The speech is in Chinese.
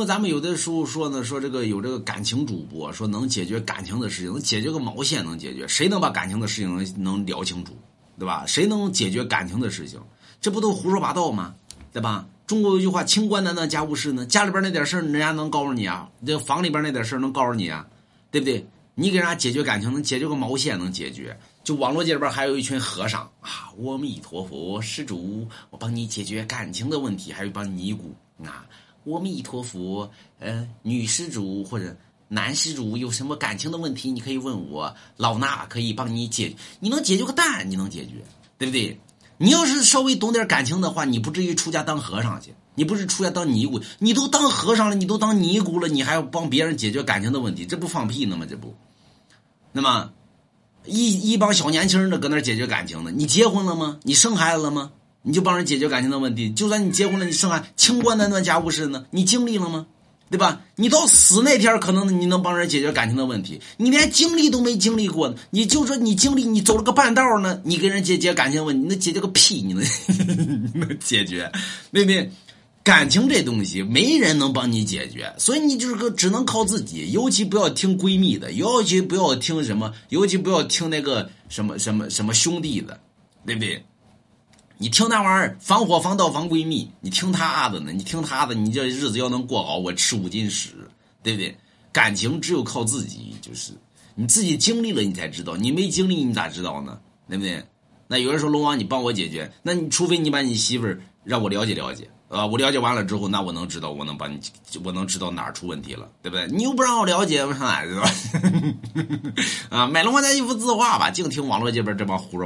那咱们有的时候说呢，说这个有这个感情主播说能解决感情的事情，能解决个毛线能解决？谁能把感情的事情能能聊清楚，对吧？谁能解决感情的事情？这不都胡说八道吗？对吧？中国有句话，清官难断家务事呢。家里边那点事儿，人家能告诉你啊？这房里边那点事儿能告诉你啊？对不对？你给人家解决感情，能解决个毛线能解决？就网络界里边还有一群和尚啊，阿弥陀佛，施主，我帮你解决感情的问题，还有帮尼姑啊。阿弥陀佛，呃，女施主或者男施主有什么感情的问题，你可以问我，老衲可以帮你解。你能解决个蛋，你能解决，对不对？你要是稍微懂点感情的话，你不至于出家当和尚去，你不是出家当尼姑，你都当和尚了，你都当尼姑了，你还要帮别人解决感情的问题，这不放屁呢吗？这不，那么一一帮小年轻的搁那解决感情呢？你结婚了吗？你生孩子了吗？你就帮人解决感情的问题，就算你结婚了，你生孩清官难断家务事呢？你经历了吗？对吧？你到死那天，可能你能帮人解决感情的问题，你连经历都没经历过呢。你就说你经历，你走了个半道呢，你给人解决感情问题，你能解决个屁？你能能解决？对不对？感情这东西，没人能帮你解决，所以你就是个只能靠自己。尤其不要听闺蜜的，尤其不要听什么，尤其不要听那个什么什么什么兄弟的，对不对？你听那玩意儿防火防盗防闺蜜，你听他的呢？你听他的，你这日子要能过好，我吃五斤屎，对不对？感情只有靠自己，就是你自己经历了，你才知道。你没经历，你咋知道呢？对不对？那有人说龙王，你帮我解决，那你除非你把你媳妇儿让我了解了解，啊，我了解完了之后，那我能知道，我能帮你，我能知道哪儿出问题了，对不对？你又不让我了解，我上哪知道？啊，买龙王家一幅字画吧，净听网络这边这帮胡说。